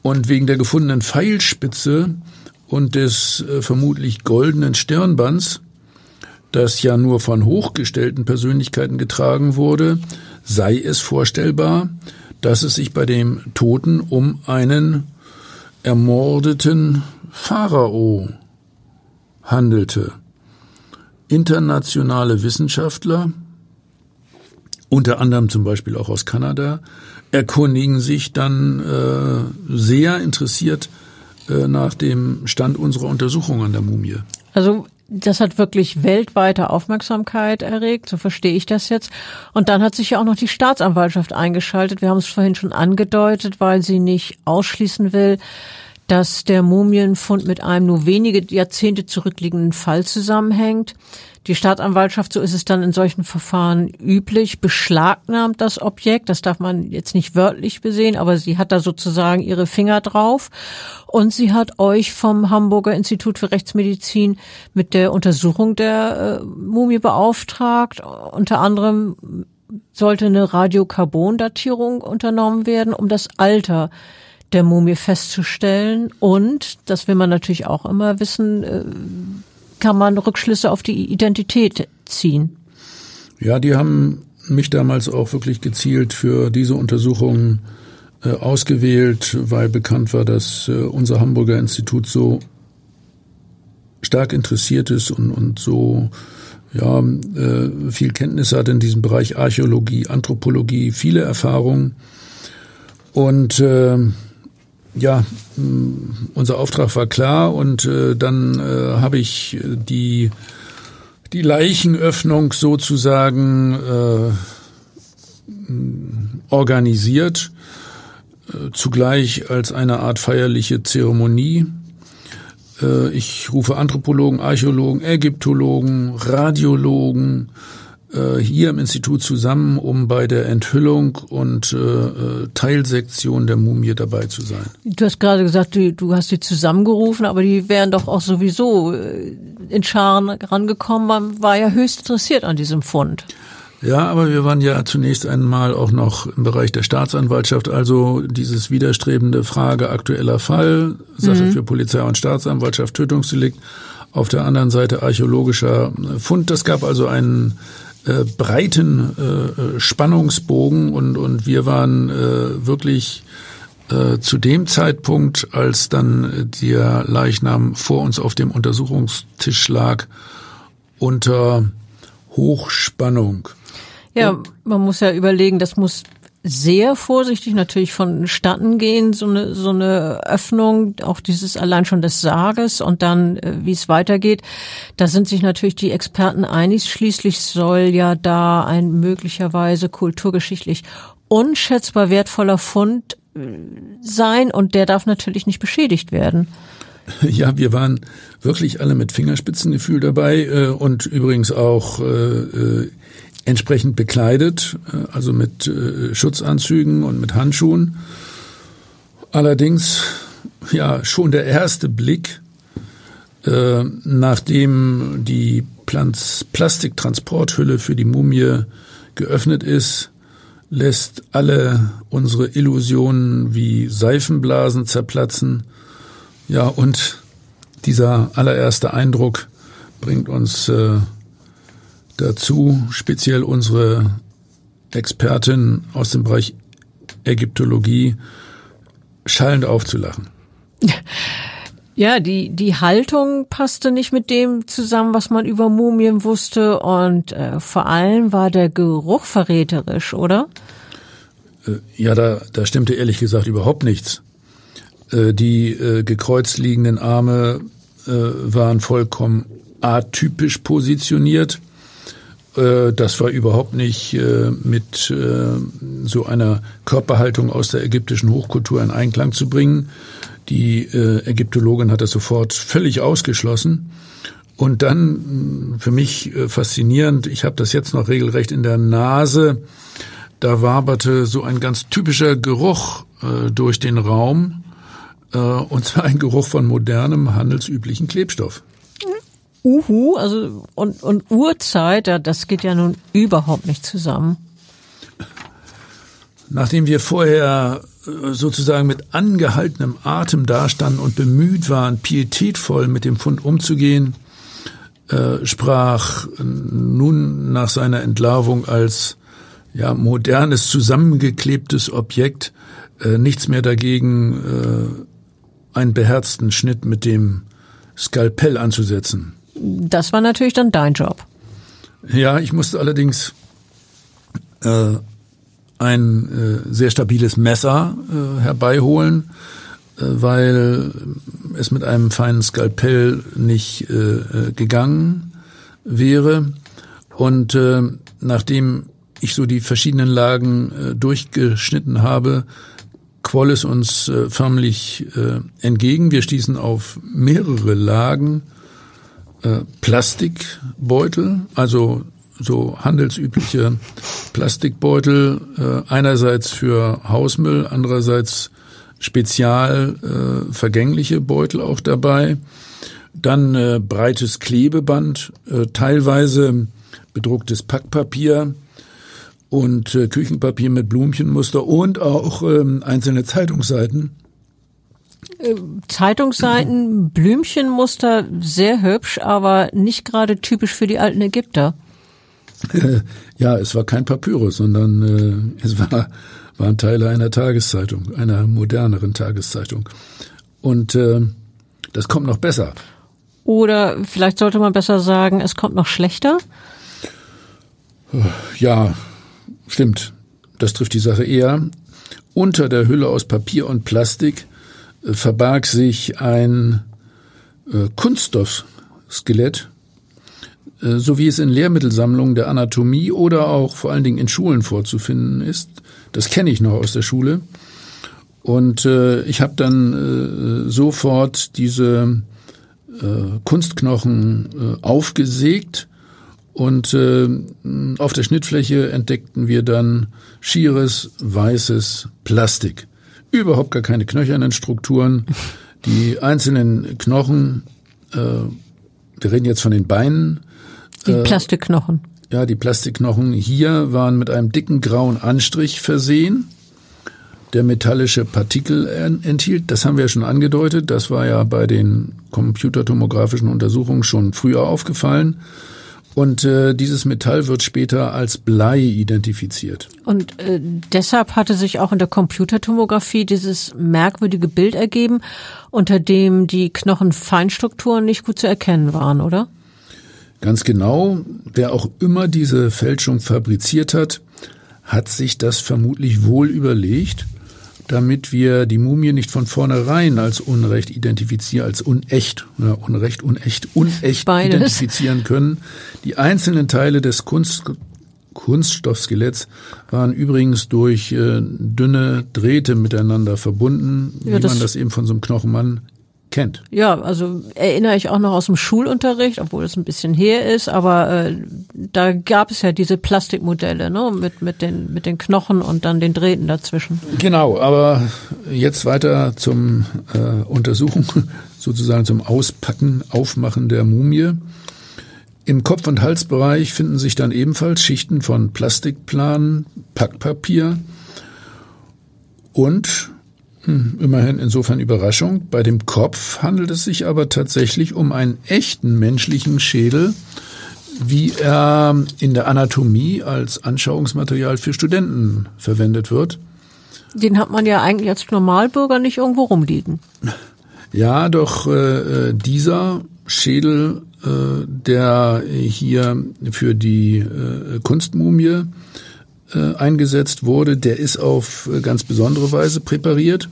und wegen der gefundenen Pfeilspitze und des äh, vermutlich goldenen Stirnbands, das ja nur von hochgestellten Persönlichkeiten getragen wurde, sei es vorstellbar, dass es sich bei dem Toten um einen ermordeten Pharao handelte. Internationale Wissenschaftler unter anderem zum Beispiel auch aus Kanada, erkundigen sich dann äh, sehr interessiert äh, nach dem Stand unserer Untersuchung an der Mumie. Also das hat wirklich weltweite Aufmerksamkeit erregt, so verstehe ich das jetzt. Und dann hat sich ja auch noch die Staatsanwaltschaft eingeschaltet. Wir haben es vorhin schon angedeutet, weil sie nicht ausschließen will, dass der Mumienfund mit einem nur wenige Jahrzehnte zurückliegenden Fall zusammenhängt. Die Staatsanwaltschaft, so ist es dann in solchen Verfahren üblich, beschlagnahmt das Objekt. Das darf man jetzt nicht wörtlich besehen, aber sie hat da sozusagen ihre Finger drauf. Und sie hat euch vom Hamburger Institut für Rechtsmedizin mit der Untersuchung der äh, Mumie beauftragt. Unter anderem sollte eine Radiokarbondatierung unternommen werden, um das Alter der Mumie festzustellen. Und, das will man natürlich auch immer wissen, äh, kann man Rückschlüsse auf die Identität ziehen. Ja, die haben mich damals auch wirklich gezielt für diese Untersuchungen äh, ausgewählt, weil bekannt war, dass äh, unser Hamburger Institut so stark interessiert ist und, und so ja, viel Kenntnis hat in diesem Bereich Archäologie, Anthropologie, viele Erfahrungen. Und äh, ja, unser Auftrag war klar und äh, dann äh, habe ich die die Leichenöffnung sozusagen äh, organisiert. äh, zugleich als eine Art feierliche Zeremonie. Äh, ich rufe Anthropologen, Archäologen, Ägyptologen, Radiologen, hier im Institut zusammen, um bei der Enthüllung und äh, äh, Teilsektion der Mumie dabei zu sein. Du hast gerade gesagt, du, du hast die zusammengerufen, aber die wären doch auch sowieso äh, in Scharen rangekommen. Man war ja höchst interessiert an diesem Fund. Ja, aber wir waren ja zunächst einmal auch noch im Bereich der Staatsanwaltschaft, also dieses widerstrebende Frage aktueller Fall, Sache mhm. für Polizei und Staatsanwaltschaft, Tötungsdelikt, auf der anderen Seite archäologischer Fund. Das gab also einen äh, breiten äh, Spannungsbogen und, und wir waren äh, wirklich äh, zu dem Zeitpunkt, als dann der Leichnam vor uns auf dem Untersuchungstisch lag, unter Hochspannung. Ja, man muss ja überlegen, das muss sehr vorsichtig natürlich vonstatten gehen, so eine, so eine Öffnung, auch dieses allein schon des Sarges und dann, äh, wie es weitergeht. Da sind sich natürlich die Experten einig. Schließlich soll ja da ein möglicherweise kulturgeschichtlich unschätzbar wertvoller Fund äh, sein und der darf natürlich nicht beschädigt werden. Ja, wir waren wirklich alle mit Fingerspitzengefühl dabei äh, und übrigens auch äh, entsprechend bekleidet, äh, also mit äh, Schutzanzügen und mit Handschuhen. Allerdings, ja, schon der erste Blick, äh, nachdem die Plastiktransporthülle für die Mumie geöffnet ist, lässt alle unsere Illusionen wie Seifenblasen zerplatzen. Ja, und dieser allererste Eindruck bringt uns äh, dazu speziell unsere Expertin aus dem Bereich Ägyptologie schallend aufzulachen. Ja, die, die Haltung passte nicht mit dem zusammen, was man über Mumien wusste und äh, vor allem war der Geruch verräterisch, oder? Äh, ja, da, da stimmte ehrlich gesagt überhaupt nichts. Äh, die äh, gekreuzt liegenden Arme äh, waren vollkommen atypisch positioniert. Äh, das war überhaupt nicht äh, mit äh, so einer Körperhaltung aus der ägyptischen Hochkultur in Einklang zu bringen. Die Ägyptologin hat das sofort völlig ausgeschlossen. Und dann für mich faszinierend, ich habe das jetzt noch regelrecht in der Nase, da waberte so ein ganz typischer Geruch durch den Raum, und zwar ein Geruch von modernem, handelsüblichen Klebstoff. Uhu, also und, und Uhrzeit, das geht ja nun überhaupt nicht zusammen. Nachdem wir vorher äh, sozusagen mit angehaltenem Atem dastanden und bemüht waren, pietätvoll mit dem Fund umzugehen, äh, sprach nun nach seiner Entlarvung als ja modernes zusammengeklebtes Objekt äh, nichts mehr dagegen, äh, einen beherzten Schnitt mit dem Skalpell anzusetzen das war natürlich dann dein Job. Ja, ich musste allerdings äh, ein äh, sehr stabiles Messer äh, herbeiholen, äh, weil es mit einem feinen Skalpell nicht äh, äh, gegangen wäre. Und äh, nachdem ich so die verschiedenen Lagen äh, durchgeschnitten habe, quoll es uns äh, förmlich äh, entgegen. Wir stießen auf mehrere Lagen äh, Plastikbeutel, also so handelsübliche Plastikbeutel, äh, einerseits für Hausmüll, andererseits spezial äh, vergängliche Beutel auch dabei. Dann äh, breites Klebeband, äh, teilweise bedrucktes Packpapier und äh, Küchenpapier mit Blumchenmuster und auch äh, einzelne Zeitungsseiten Zeitungsseiten, Blümchenmuster, sehr hübsch, aber nicht gerade typisch für die alten Ägypter. Ja, es war kein Papyrus, sondern äh, es war, waren Teile einer Tageszeitung, einer moderneren Tageszeitung. Und äh, das kommt noch besser. Oder vielleicht sollte man besser sagen, es kommt noch schlechter? Ja, stimmt. Das trifft die Sache eher. Unter der Hülle aus Papier und Plastik verbarg sich ein äh, Kunststoffskelett, äh, so wie es in Lehrmittelsammlungen der Anatomie oder auch vor allen Dingen in Schulen vorzufinden ist. Das kenne ich noch aus der Schule. Und äh, ich habe dann äh, sofort diese äh, Kunstknochen äh, aufgesägt und auf der Schnittfläche entdeckten wir dann schieres, weißes Plastik. Überhaupt gar keine knöchernen Strukturen. Die einzelnen Knochen, äh, wir reden jetzt von den Beinen. Die äh, Plastikknochen. Ja, die Plastikknochen hier waren mit einem dicken grauen Anstrich versehen der metallische Partikel enthielt. Das haben wir ja schon angedeutet. Das war ja bei den computertomografischen Untersuchungen schon früher aufgefallen. Und äh, dieses Metall wird später als Blei identifiziert. Und äh, deshalb hatte sich auch in der Computertomographie dieses merkwürdige Bild ergeben, unter dem die Knochenfeinstrukturen nicht gut zu erkennen waren, oder? Ganz genau. Wer auch immer diese Fälschung fabriziert hat, hat sich das vermutlich wohl überlegt damit wir die Mumie nicht von vornherein als Unrecht identifizieren, als unecht, oder Unrecht, unecht, unecht Beides. identifizieren können. Die einzelnen Teile des Kunst, Kunststoffskeletts waren übrigens durch äh, dünne Drähte miteinander verbunden, ja, wie man das eben von so einem Knochenmann kennt. Ja, also erinnere ich auch noch aus dem Schulunterricht, obwohl es ein bisschen her ist, aber äh, da gab es ja diese Plastikmodelle, ne, mit mit den mit den Knochen und dann den Drähten dazwischen. Genau, aber jetzt weiter zum äh, Untersuchen, sozusagen zum Auspacken, Aufmachen der Mumie. Im Kopf- und Halsbereich finden sich dann ebenfalls Schichten von Plastikplanen, Packpapier und immerhin insofern Überraschung. Bei dem Kopf handelt es sich aber tatsächlich um einen echten menschlichen Schädel, wie er in der Anatomie als Anschauungsmaterial für Studenten verwendet wird. Den hat man ja eigentlich als Normalbürger nicht irgendwo rumliegen. Ja, doch äh, dieser Schädel, äh, der hier für die äh, Kunstmumie äh, eingesetzt wurde, der ist auf äh, ganz besondere Weise präpariert.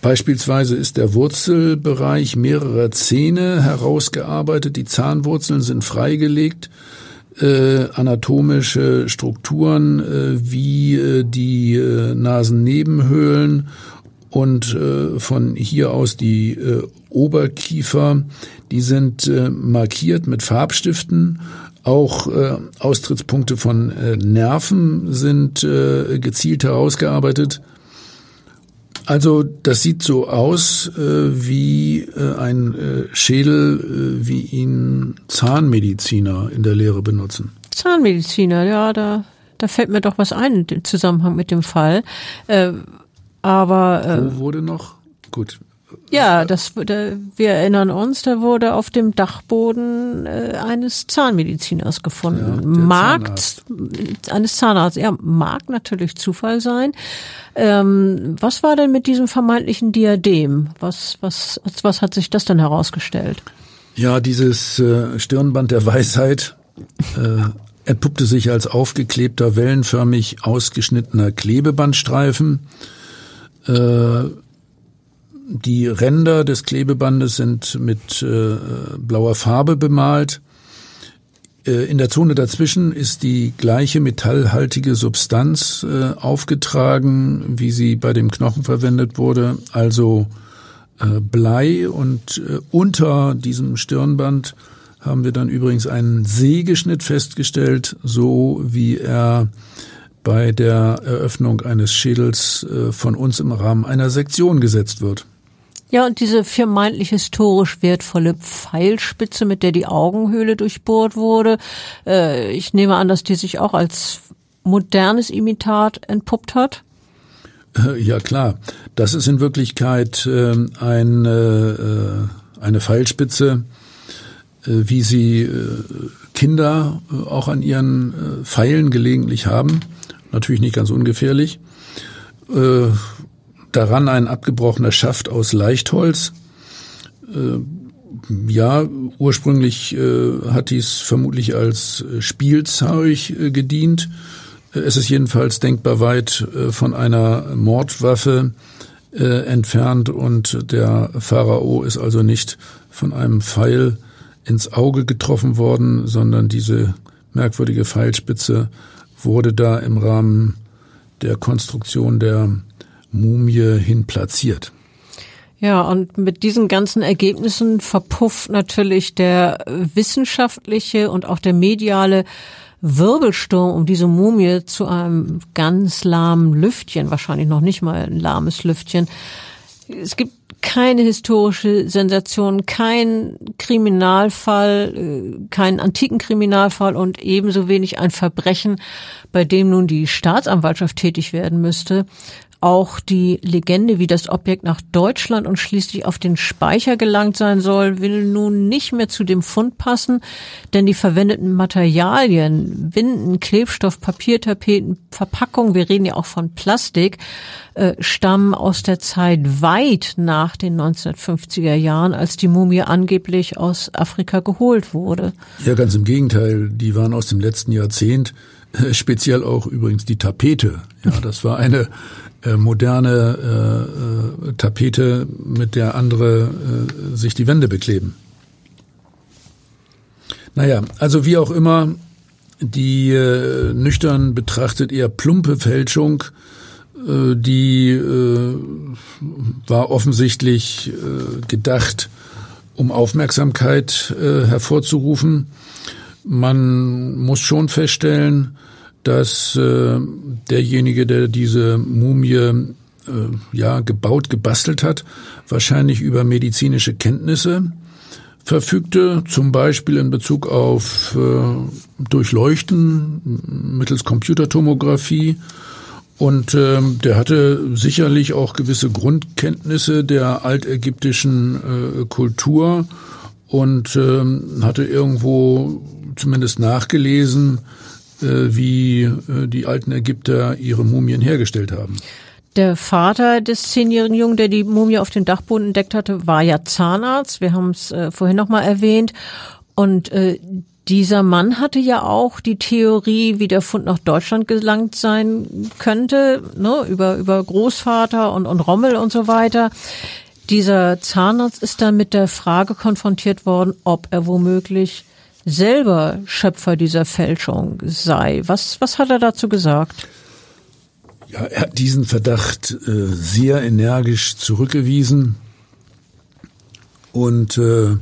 Beispielsweise ist der Wurzelbereich mehrerer Zähne herausgearbeitet, die Zahnwurzeln sind freigelegt, äh, anatomische Strukturen äh, wie äh, die äh, Nasennebenhöhlen und äh, von hier aus die äh, Oberkiefer, die sind äh, markiert mit Farbstiften. Auch äh, Austrittspunkte von äh, Nerven sind äh, gezielt herausgearbeitet. Also das sieht so aus äh, wie äh, ein äh, Schädel, äh, wie ihn Zahnmediziner in der Lehre benutzen. Zahnmediziner, ja, da, da fällt mir doch was ein im Zusammenhang mit dem Fall. Äh, aber äh, wo wurde noch? Gut, ja, das, da, wir erinnern uns, da wurde auf dem Dachboden äh, eines Zahnmediziners gefunden. Ja, mag Zahnarzt. eines Zahnarztes, ja, mag natürlich Zufall sein. Ähm, was war denn mit diesem vermeintlichen Diadem? Was, was, was hat sich das denn herausgestellt? Ja, dieses äh, Stirnband der Weisheit äh, entpuppte sich als aufgeklebter, wellenförmig ausgeschnittener Klebebandstreifen. Äh, die Ränder des Klebebandes sind mit äh, blauer Farbe bemalt. Äh, in der Zone dazwischen ist die gleiche metallhaltige Substanz äh, aufgetragen, wie sie bei dem Knochen verwendet wurde, also äh, Blei. Und äh, unter diesem Stirnband haben wir dann übrigens einen Sägeschnitt festgestellt, so wie er bei der Eröffnung eines Schädels von uns im Rahmen einer Sektion gesetzt wird. Ja, und diese vermeintlich historisch wertvolle Pfeilspitze, mit der die Augenhöhle durchbohrt wurde, äh, ich nehme an, dass die sich auch als modernes Imitat entpuppt hat. Äh, ja klar, das ist in Wirklichkeit äh, ein, äh, eine Pfeilspitze, äh, wie sie äh, Kinder auch an ihren Pfeilen gelegentlich haben. Natürlich nicht ganz ungefährlich. Daran ein abgebrochener Schaft aus Leichtholz. Äh, ja, ursprünglich äh, hat dies vermutlich als äh, Spielzeug äh, gedient. Äh, es ist jedenfalls denkbar weit äh, von einer Mordwaffe entfernt und der Pharao ist also nicht von einem Pfeil ins Auge getroffen worden, sondern diese merkwürdige Pfeilspitze wurde da im Rahmen der Konstruktion der Mumie hin platziert. Ja, und mit diesen ganzen Ergebnissen verpufft natürlich der wissenschaftliche und auch der mediale Wirbelsturm um diese Mumie zu einem ganz lahmen Lüftchen, wahrscheinlich noch nicht mal ein lahmes Lüftchen. Es gibt keine historische Sensation, kein Kriminalfall, äh, keinen antiken Kriminalfall und ebenso wenig ein Verbrechen, bei dem nun die Staatsanwaltschaft tätig werden müsste. Auch die Legende, wie das Objekt nach Deutschland und schließlich auf den Speicher gelangt sein soll, will nun nicht mehr zu dem Fund passen, denn die verwendeten Materialien, Binden, Klebstoff, Papiertapeten, Verpackung, wir reden ja auch von Plastik, äh, stammen aus der Zeit weit nach den 1950er Jahren, als die Mumie angeblich aus Afrika geholt wurde. Ja, ganz im Gegenteil, die waren aus dem letzten Jahrzehnt, äh, speziell auch übrigens die Tapete. Ja, das war eine äh, moderne äh, äh, Tapete, mit der andere äh, sich die Wände bekleben. Naja, also wie auch immer, die äh, nüchtern betrachtet eher plumpe Fälschung, die äh, war offensichtlich äh, gedacht, um Aufmerksamkeit äh, hervorzurufen. Man muss schon feststellen, dass äh, derjenige, der diese Mumie äh, ja gebaut, gebastelt hat, wahrscheinlich über medizinische Kenntnisse verfügte, zum Beispiel in Bezug auf äh, Durchleuchten mittels Computertomographie. Und äh, der hatte sicherlich auch gewisse Grundkenntnisse der altägyptischen äh, Kultur und äh, hatte irgendwo zumindest nachgelesen, äh, wie äh, die alten Ägypter ihre Mumien hergestellt haben. Der Vater des zehnjährigen Jungen, der die Mumie auf dem Dachboden entdeckt hatte, war ja Zahnarzt. Wir haben es äh, vorhin noch mal erwähnt. Und äh, dieser Mann hatte ja auch die Theorie, wie der Fund nach Deutschland gelangt sein könnte, ne, über, über Großvater und, und Rommel und so weiter. Dieser Zahnarzt ist dann mit der Frage konfrontiert worden, ob er womöglich selber Schöpfer dieser Fälschung sei. Was, was hat er dazu gesagt? Ja, er hat diesen Verdacht äh, sehr energisch zurückgewiesen und äh,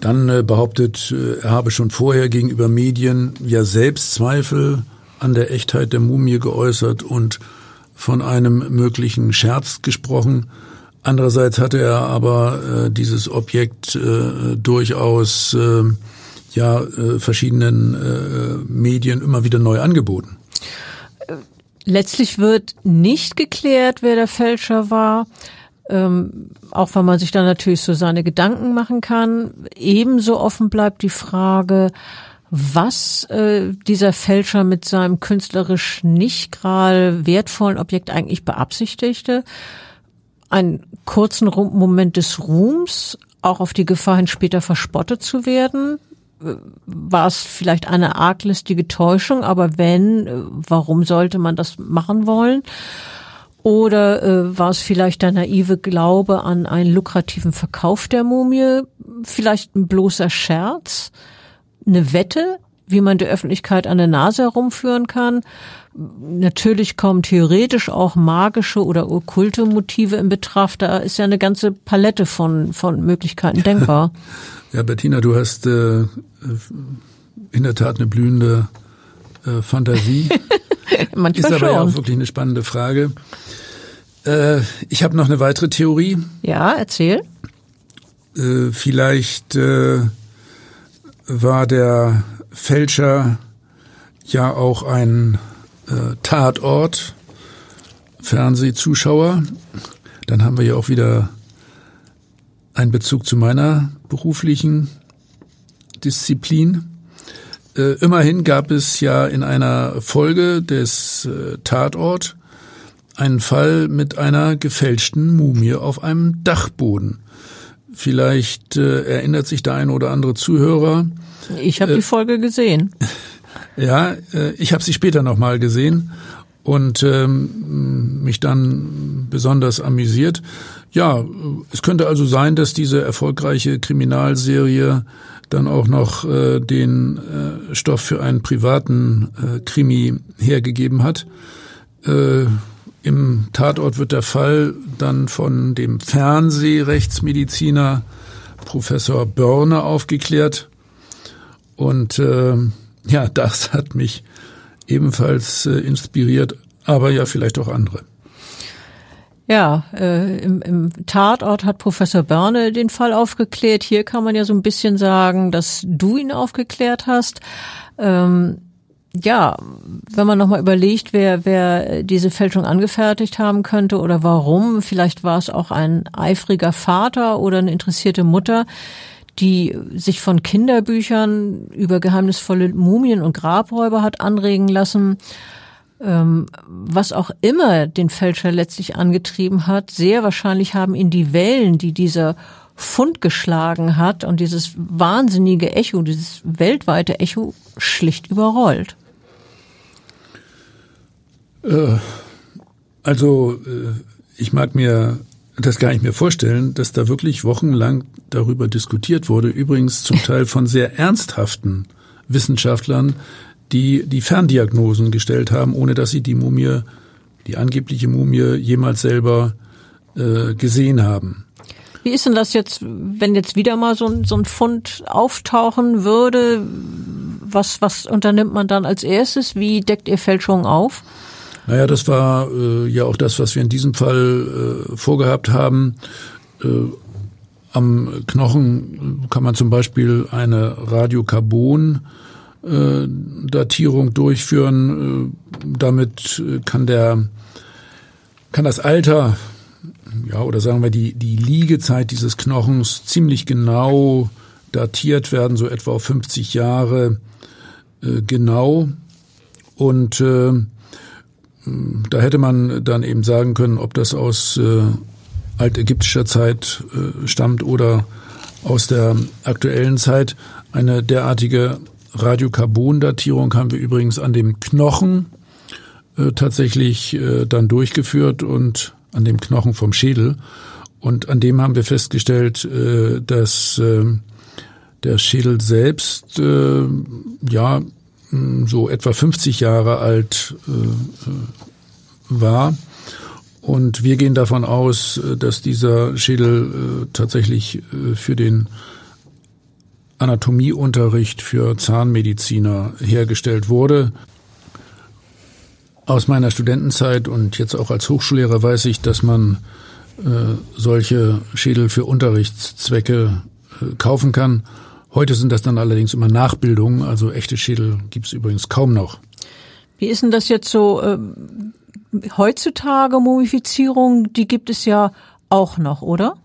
dann äh, behauptet, äh, er habe schon vorher gegenüber Medien ja selbst Zweifel an der Echtheit der Mumie geäußert und von einem möglichen Scherz gesprochen. Andererseits hatte er aber äh, dieses Objekt äh, durchaus äh, ja äh, verschiedenen äh, Medien immer wieder neu angeboten. Letztlich wird nicht geklärt, wer der Fälscher war. Ähm, auch wenn man sich dann natürlich so seine Gedanken machen kann. Ebenso offen bleibt die Frage, was äh, dieser Fälscher mit seinem künstlerisch nicht gerade wertvollen Objekt eigentlich beabsichtigte. Einen kurzen Moment des Ruhms, auch auf die Gefahr hin, später verspottet zu werden war es vielleicht eine arglistige Täuschung, aber wenn, warum sollte man das machen wollen? Oder äh, war es vielleicht der naive Glaube an einen lukrativen Verkauf der Mumie? Vielleicht ein bloßer Scherz? Eine Wette, wie man der Öffentlichkeit an der Nase herumführen kann? Natürlich kommen theoretisch auch magische oder okkulte Motive in Betracht. Da ist ja eine ganze Palette von, von Möglichkeiten denkbar. Ja, Bettina, du hast äh, in der Tat eine blühende äh, Fantasie. Manchmal Ist aber schon. ja auch wirklich eine spannende Frage. Äh, ich habe noch eine weitere Theorie. Ja, erzähl. Äh, vielleicht äh, war der Fälscher ja auch ein äh, Tatort, Fernsehzuschauer. Dann haben wir ja auch wieder einen Bezug zu meiner beruflichen Disziplin. Äh, immerhin gab es ja in einer Folge des äh, Tatort einen Fall mit einer gefälschten Mumie auf einem Dachboden. Vielleicht äh, erinnert sich der eine oder andere Zuhörer. Ich habe die Folge gesehen. Ja, äh, ich habe sie später nochmal gesehen und ähm, mich dann besonders amüsiert. Ja, es könnte also sein, dass diese erfolgreiche Kriminalserie dann auch noch äh, den äh, Stoff für einen privaten äh, Krimi hergegeben hat. Äh, Im Tatort wird der Fall dann von dem Fernsehrechtsmediziner Professor Börne aufgeklärt. Und äh, ja, das hat mich ebenfalls äh, inspiriert, aber ja vielleicht auch andere. Ja, äh, im, im Tatort hat Professor Börne den Fall aufgeklärt. Hier kann man ja so ein bisschen sagen, dass du ihn aufgeklärt hast. Ähm, ja, wenn man nochmal überlegt, wer, wer diese Fälschung angefertigt haben könnte oder warum, vielleicht war es auch ein eifriger Vater oder eine interessierte Mutter, die sich von Kinderbüchern über geheimnisvolle Mumien und Grabräuber hat anregen lassen ähm, was auch immer den Fälscher letztlich angetrieben hat, sehr wahrscheinlich haben ihn die Wellen, die dieser Fund geschlagen hat und dieses wahnsinnige Echo, dieses weltweite Echo schlicht überrollt. Äh, also äh, ich mag mir das gar nicht mehr vorstellen, dass da wirklich wochenlang darüber diskutiert wurde, übrigens zum Teil von sehr ernsthaften Wissenschaftlern, die die Ferndiagnosen gestellt haben, ohne dass sie die Mumie, die angebliche Mumie, jemals selber äh, gesehen haben. Wie ist denn das jetzt, wenn jetzt wieder mal so ein, so ein Fund auftauchen würde? Was, was unternimmt man dann als erstes? Wie deckt ihr Fälschungen auf? Naja, das war äh, ja auch das, was wir in diesem Fall äh, vorgehabt haben. Äh, am Knochen kann man zum Beispiel eine Radiokarbon äh, Datierung durchführen. Äh, damit äh, kann der kann das Alter ja oder sagen wir die die Liegezeit dieses Knochens ziemlich genau datiert werden, so etwa auf 50 Jahre äh, genau und äh, da hätte man dann eben sagen können, ob das aus äh, altägyptischer Zeit äh, stammt oder aus der aktuellen Zeit. Eine derartige Radiokarbondatierung haben wir übrigens an dem Knochen äh, tatsächlich äh, dann durchgeführt und an dem Knochen vom Schädel. Und an dem haben wir festgestellt, äh, dass äh, der Schädel selbst äh, ja so etwa 50 Jahre alt äh, äh, war. Und wir gehen davon aus, dass dieser Schädel tatsächlich für den Anatomieunterricht für Zahnmediziner hergestellt wurde. Aus meiner Studentenzeit und jetzt auch als Hochschullehrer weiß ich, dass man äh, solche Schädel für Unterrichtszwecke äh, kaufen kann. Heute sind das dann allerdings immer Nachbildungen, also echte Schädel gibt es übrigens kaum noch. Wie ist denn das jetzt so äh, heutzutage Mumifizierung? Die gibt es ja auch noch, oder?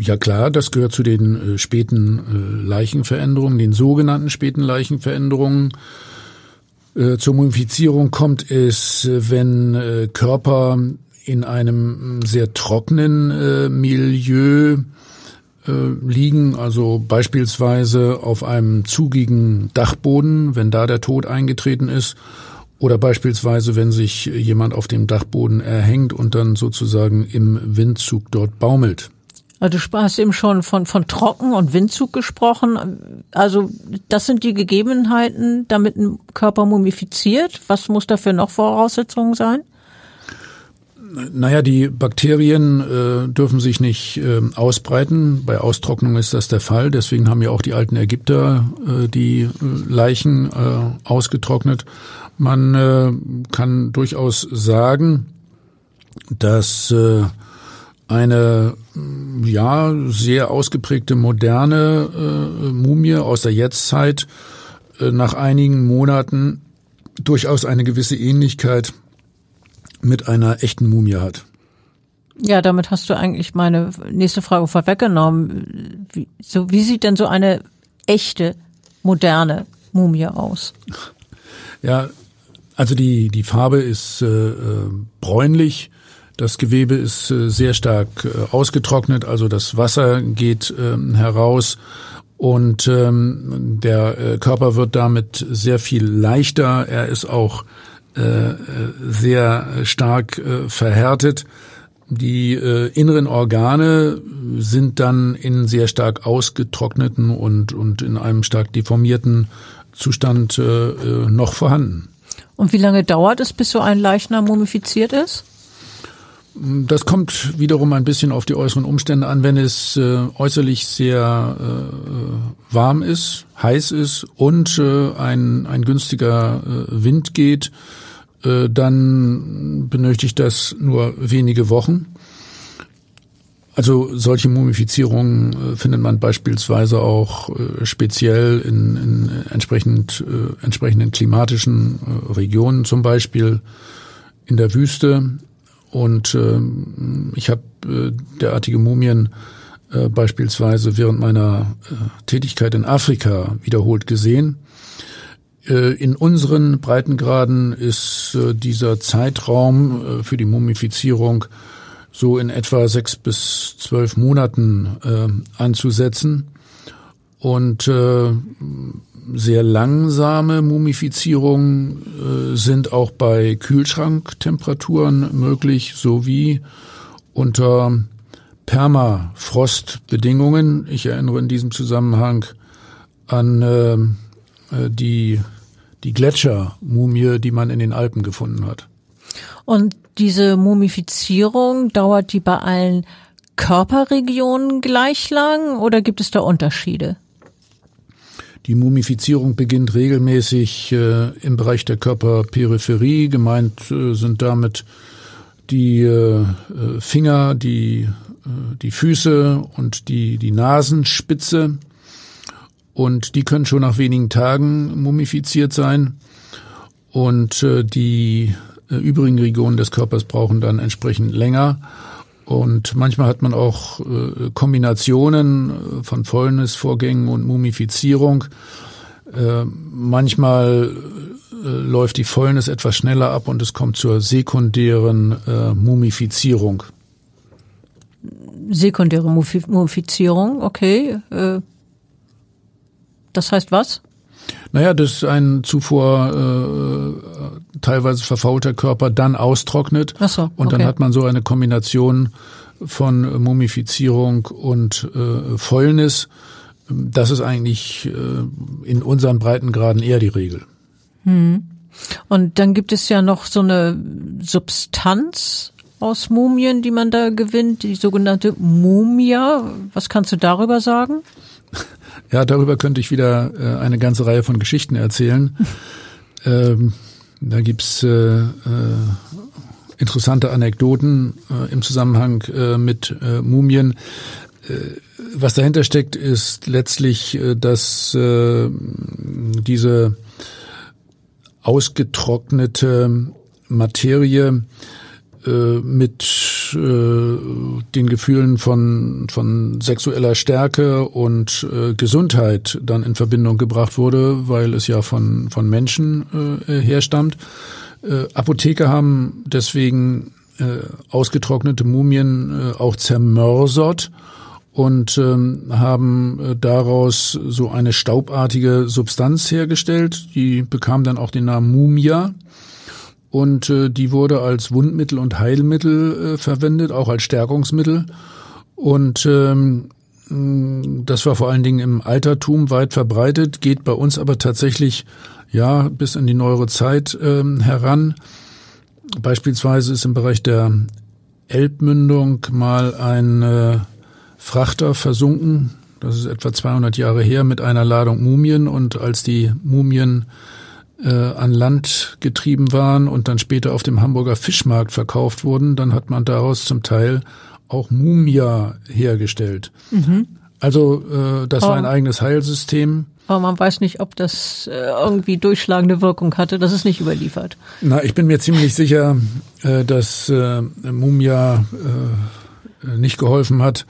Ja klar, das gehört zu den äh, späten äh, Leichenveränderungen, den sogenannten späten Leichenveränderungen. Äh, zur Mumifizierung kommt es, äh, wenn äh, Körper in einem sehr trockenen äh, Milieu liegen, also beispielsweise auf einem zugigen Dachboden, wenn da der Tod eingetreten ist, oder beispielsweise, wenn sich jemand auf dem Dachboden erhängt und dann sozusagen im Windzug dort baumelt. Also du hast eben schon von, von Trocken- und Windzug gesprochen. Also das sind die Gegebenheiten, damit ein Körper mumifiziert. Was muss da für noch Voraussetzungen sein? Naja, die Bakterien äh, dürfen sich nicht äh, ausbreiten. Bei Austrocknung ist das der Fall. Deswegen haben ja auch die alten Ägypter äh, die äh, Leichen äh, ausgetrocknet. Man äh, kann durchaus sagen, dass äh, eine ja sehr ausgeprägte moderne äh, Mumie aus der Jetztzeit äh, nach einigen Monaten durchaus eine gewisse Ähnlichkeit mit einer echten Mumie hat. Ja, damit hast du eigentlich meine nächste Frage vorweggenommen. Wie, so, wie sieht denn so eine echte, moderne Mumie aus? Ja, also die, die Farbe ist äh, äh bräunlich, das Gewebe ist äh, sehr stark äh, ausgetrocknet, also das Wasser geht ähm, heraus und ähm, der äh, Körper wird damit sehr viel leichter. Er ist auch sehr stark verhärtet. Die inneren Organe sind dann in sehr stark ausgetrockneten und, und in einem stark deformierten Zustand noch vorhanden. Und wie lange dauert es, bis so ein Leichnam mumifiziert ist? Das kommt wiederum ein bisschen auf die äußeren Umstände an. Wenn es äh, äußerlich sehr äh, warm ist, heiß ist und äh, ein, ein günstiger äh, Wind geht, äh, dann benötigt das nur wenige Wochen. Also solche Mumifizierungen äh, findet man beispielsweise auch speziell in, in entsprechend, entsprechenden klimatischen Regionen, zum Beispiel in der Wüste. Und äh, ich habe äh, derartige Mumien äh, beispielsweise während meiner äh, Tätigkeit in Afrika wiederholt gesehen. Äh, in unseren Breitengraden ist äh, dieser Zeitraum äh, für die Mumifizierung so in etwa sechs bis zwölf Monaten äh, anzusetzen. Und äh, sehr langsame Mumifizierungen äh, sind auch bei Kühlschranktemperaturen möglich, sowie unter Permafrostbedingungen. Ich erinnere in diesem Zusammenhang an äh, äh die, die Gletschermumie, die man in den Alpen gefunden hat. Und diese Mumifizierung, dauert die bei allen Körperregionen gleich lang oder gibt es da Unterschiede? Die Mumifizierung beginnt regelmäßig äh, im Bereich der Körperperipherie. Gemeint äh, sind damit die äh, äh Finger, die, äh, die Füße und die, die Nasenspitze. Und die können schon nach wenigen Tagen mumifiziert sein. Und äh, die übrigen Regionen des Körpers brauchen dann entsprechend länger. Und manchmal hat man auch äh, Kombinationen äh, von Fäulnisvorgängen und Mumifizierung. Äh, manchmal äh, läuft die Fäulnis etwas schneller ab und es kommt zur sekundären äh, Mumifizierung. Sekundäre Mumifizierung, okay. Äh, das heißt was? Naja, dass ein zuvor teilweise verfaulter Körper dann austrocknet. Ach so, und dann hat man so eine Kombination von Mumifizierung und äh, Fäulnis. Das ist eigentlich äh, in unseren Breitengraden eher die Regel. Hm. Und dann gibt es ja noch so eine Substanz aus Mumien, die man da gewinnt, die sogenannte Mumia. Was kannst du darüber sagen? Ja, darüber könnte ich wieder äh, eine ganze Reihe von Geschichten erzählen. ähm, da gibt's äh, äh, interessante Anekdoten äh, im Zusammenhang äh, mit äh, Mumien. Äh, was dahinter steckt, ist letztlich, äh, dass äh, diese ausgetrocknete Materie äh, mit äh, den Gefühlen von, von sexueller Stärke und äh, Gesundheit dann in Verbindung gebracht wurde, weil es ja von, von Menschen äh, herstammt. Äh, Apotheker haben deswegen äh, ausgetrocknete Mumien äh, auch zermörsert und ähm, haben äh, daraus so eine staubartige Substanz hergestellt. Die bekam dann auch den Namen Mumia und äh, die wurde als Wundmittel und Heilmittel äh, verwendet, auch als Stärkungsmittel. Und ähm, das war vor allen Dingen im Altertum weit verbreitet, geht bei uns aber tatsächlich ja bis in die neuere Zeit ähm, heran. Beispielsweise ist im Bereich der Elbmündung mal ein äh, Frachter versunken. Das ist etwa 200 Jahre her mit einer Ladung Mumien und als die Mumien äh, an Land getrieben waren und dann später auf dem Hamburger Fischmarkt verkauft wurden, dann hat man daraus zum Teil auch Mumia hergestellt. Mhm. Also äh, das oh. war ein eigenes Heilsystem. Aber man weiß nicht, ob das äh, irgendwie durchschlagende Wirkung hatte. Das ist nicht überliefert. Na, ich bin mir ziemlich sicher, äh, dass äh, Mumia nicht geholfen hat.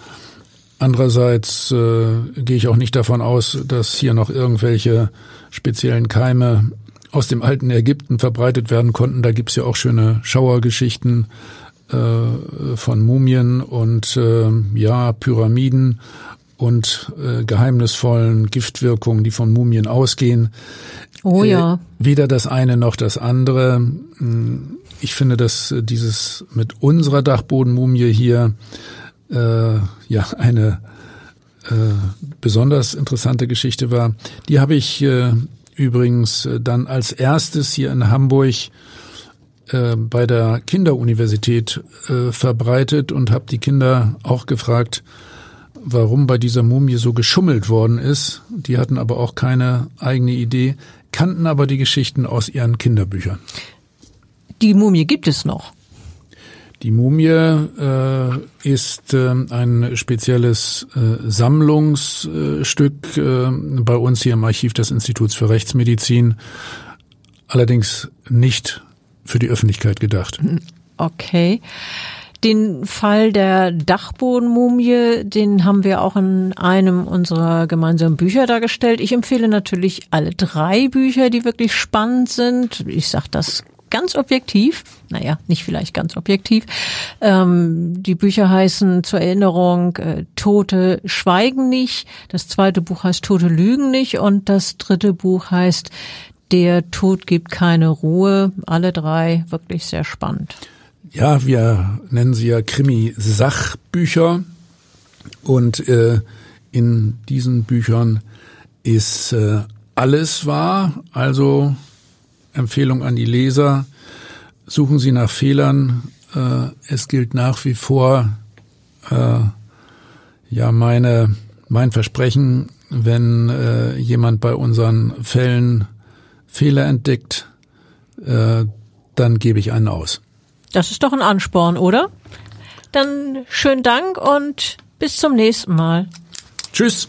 Andererseits gehe ich auch nicht davon aus, dass hier noch irgendwelche speziellen Keime aus dem alten Ägypten verbreitet werden konnten. Da gibt's ja auch schöne Schauergeschichten äh, von Mumien und äh, ja, Pyramiden und äh, geheimnisvollen Giftwirkungen, die von Mumien ausgehen. Oh ja. Äh, weder das eine noch das andere. Hm, ich finde, dass äh, dieses mit unserer Dachbodenmumie hier äh, ja eine äh, besonders interessante Geschichte war. Die habe ich äh, übrigens äh, dann als erstes hier in Hamburg äh, bei der Kinderuniversität äh, verbreitet und habe die Kinder auch gefragt, warum bei dieser Mumie so geschummelt worden ist. Die hatten aber auch keine eigene Idee, kannten aber die Geschichten aus ihren Kinderbüchern. Die Mumie gibt es noch. Die Mumie äh, ist äh, ein spezielles äh, Sammlungsstück äh, bei uns hier im Archiv des Instituts für Rechtsmedizin, allerdings nicht für die Öffentlichkeit gedacht. Okay. Den Fall der Dachbodenmumie, den haben wir auch in einem unserer gemeinsamen Bücher dargestellt. Ich empfehle natürlich alle drei Bücher, die wirklich spannend sind. Ich sage das ganz objektiv. Naja, nicht vielleicht ganz objektiv. Ähm, die Bücher heißen zur Erinnerung äh, Tote schweigen nicht. Das zweite Buch heißt Tote lügen nicht. Und das dritte Buch heißt Der Tod gibt keine Ruhe. Alle drei wirklich sehr spannend. Ja, wir nennen sie ja Krimi-Sachbücher. Und äh, in diesen Büchern ist äh, alles wahr. Also Empfehlung an die Leser, suchen Sie nach Fehlern. Äh, es gilt nach wie vor äh, ja meine mein Versprechen, wenn äh, jemand bei unseren Fällen Fehler entdeckt, dann gebe ich einen aus. Das ist doch ein Ansporn, oder? Dann schönen Dank und bis zum nächsten Mal. Tschüss.